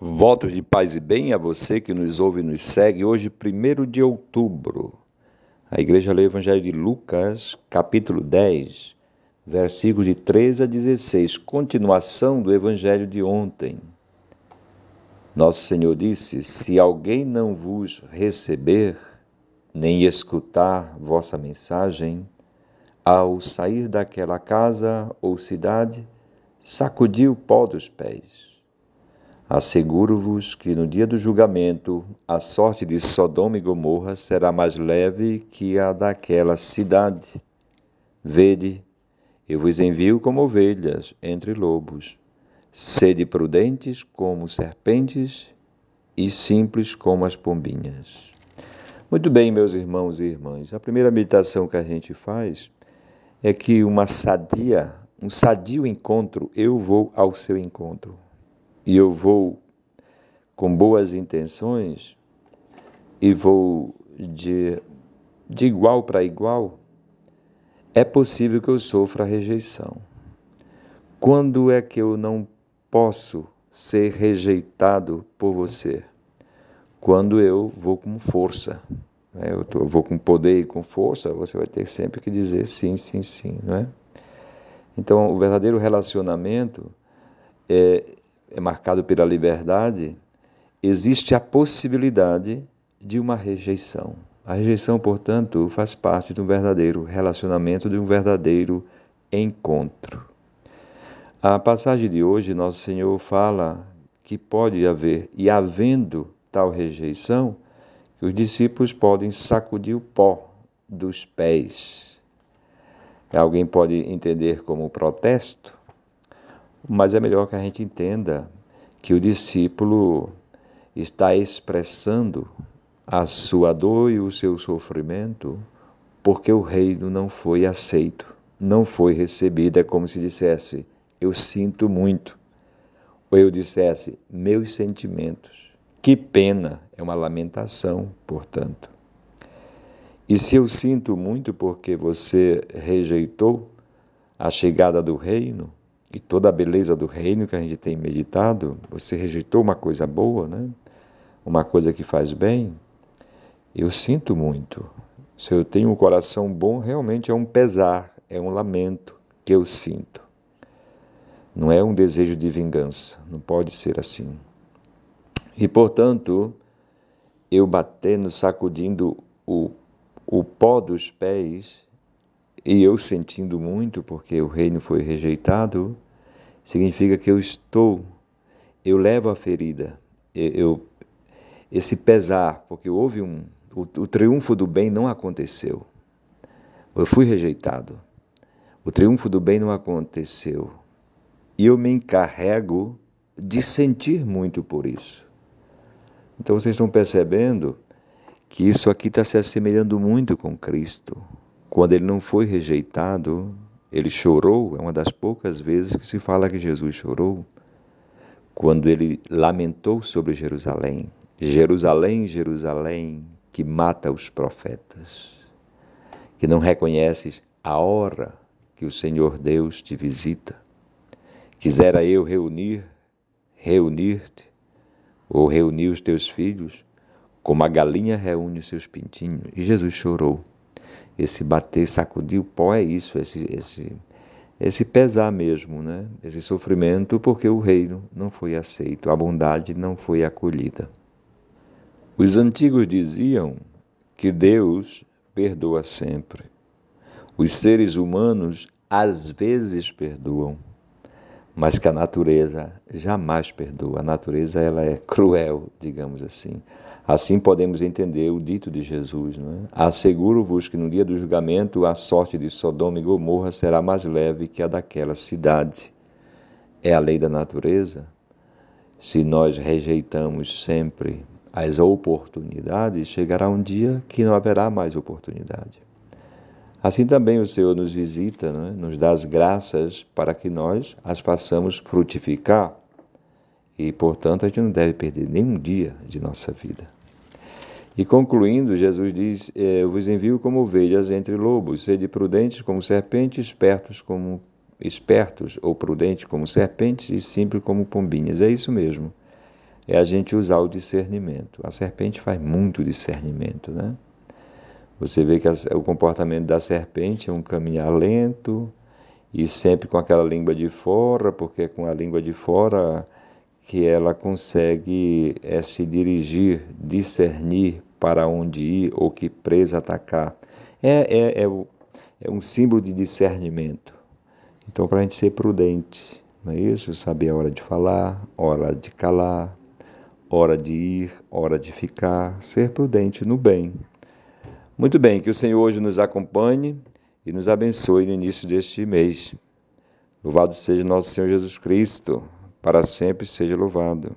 Votos de paz e bem a você que nos ouve e nos segue. Hoje, 1 de outubro, a igreja lê o Evangelho de Lucas, capítulo 10, versículos de 13 a 16, continuação do Evangelho de ontem. Nosso Senhor disse: Se alguém não vos receber, nem escutar vossa mensagem, ao sair daquela casa ou cidade, sacudi o pó dos pés Asseguro-vos que no dia do julgamento a sorte de Sodoma e Gomorra será mais leve que a daquela cidade. Vede, eu vos envio como ovelhas entre lobos. Sede prudentes como serpentes e simples como as pombinhas. Muito bem, meus irmãos e irmãs. A primeira meditação que a gente faz é que uma sadia, um sadio encontro, eu vou ao seu encontro e eu vou com boas intenções e vou de, de igual para igual, é possível que eu sofra rejeição. Quando é que eu não posso ser rejeitado por você? Quando eu vou com força. Né? Eu, tô, eu vou com poder e com força, você vai ter sempre que dizer sim, sim, sim, não é? Então, o verdadeiro relacionamento é, é marcado pela liberdade, existe a possibilidade de uma rejeição. A rejeição, portanto, faz parte de um verdadeiro relacionamento, de um verdadeiro encontro. A passagem de hoje, Nosso Senhor fala que pode haver, e havendo tal rejeição, que os discípulos podem sacudir o pó dos pés. Alguém pode entender como protesto, mas é melhor que a gente entenda que o discípulo está expressando a sua dor e o seu sofrimento porque o reino não foi aceito, não foi recebido. É como se dissesse: Eu sinto muito. Ou eu dissesse: Meus sentimentos. Que pena, é uma lamentação, portanto. E se eu sinto muito porque você rejeitou a chegada do reino, e toda a beleza do reino que a gente tem meditado, você rejeitou uma coisa boa, né? uma coisa que faz bem, eu sinto muito. Se eu tenho um coração bom, realmente é um pesar, é um lamento que eu sinto. Não é um desejo de vingança, não pode ser assim. E, portanto, eu batendo, sacudindo o, o pó dos pés, e eu sentindo muito porque o reino foi rejeitado, significa que eu estou, eu levo a ferida, eu, esse pesar, porque houve um, o, o triunfo do bem não aconteceu. Eu fui rejeitado. O triunfo do bem não aconteceu. E eu me encarrego de sentir muito por isso. Então vocês estão percebendo que isso aqui está se assemelhando muito com Cristo. Quando ele não foi rejeitado, ele chorou, é uma das poucas vezes que se fala que Jesus chorou, quando ele lamentou sobre Jerusalém. Jerusalém, Jerusalém, que mata os profetas, que não reconheces a hora que o Senhor Deus te visita. Quisera eu reunir, reunir-te, ou reunir os teus filhos, como a galinha reúne os seus pintinhos. E Jesus chorou esse bater, sacudir o pó é isso, esse, esse, esse pesar mesmo, né? esse sofrimento, porque o reino não foi aceito, a bondade não foi acolhida. Os antigos diziam que Deus perdoa sempre. Os seres humanos às vezes perdoam, mas que a natureza jamais perdoa. A natureza ela é cruel, digamos assim. Assim podemos entender o dito de Jesus. É? Asseguro-vos que no dia do julgamento a sorte de Sodoma e Gomorra será mais leve que a daquela cidade. É a lei da natureza. Se nós rejeitamos sempre as oportunidades, chegará um dia que não haverá mais oportunidade. Assim também o Senhor nos visita, é? nos dá as graças para que nós as façamos frutificar. E, portanto, a gente não deve perder nenhum dia de nossa vida. E concluindo, Jesus diz: é, Eu vos envio como ovelhas entre lobos, sede prudentes como serpentes, espertos como espertos ou prudentes como serpentes e simples como pombinhas. É isso mesmo. é a gente usar o discernimento. A serpente faz muito discernimento, né? Você vê que o comportamento da serpente é um caminhar lento e sempre com aquela língua de fora, porque é com a língua de fora que ela consegue é, se dirigir, discernir para onde ir ou que presa atacar. É, é, é, é um símbolo de discernimento. Então, para a gente ser prudente, não é isso? Saber a hora de falar, hora de calar, hora de ir, hora de ficar, ser prudente no bem. Muito bem, que o Senhor hoje nos acompanhe e nos abençoe no início deste mês. Louvado seja nosso Senhor Jesus Cristo, para sempre seja louvado.